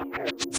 Okay.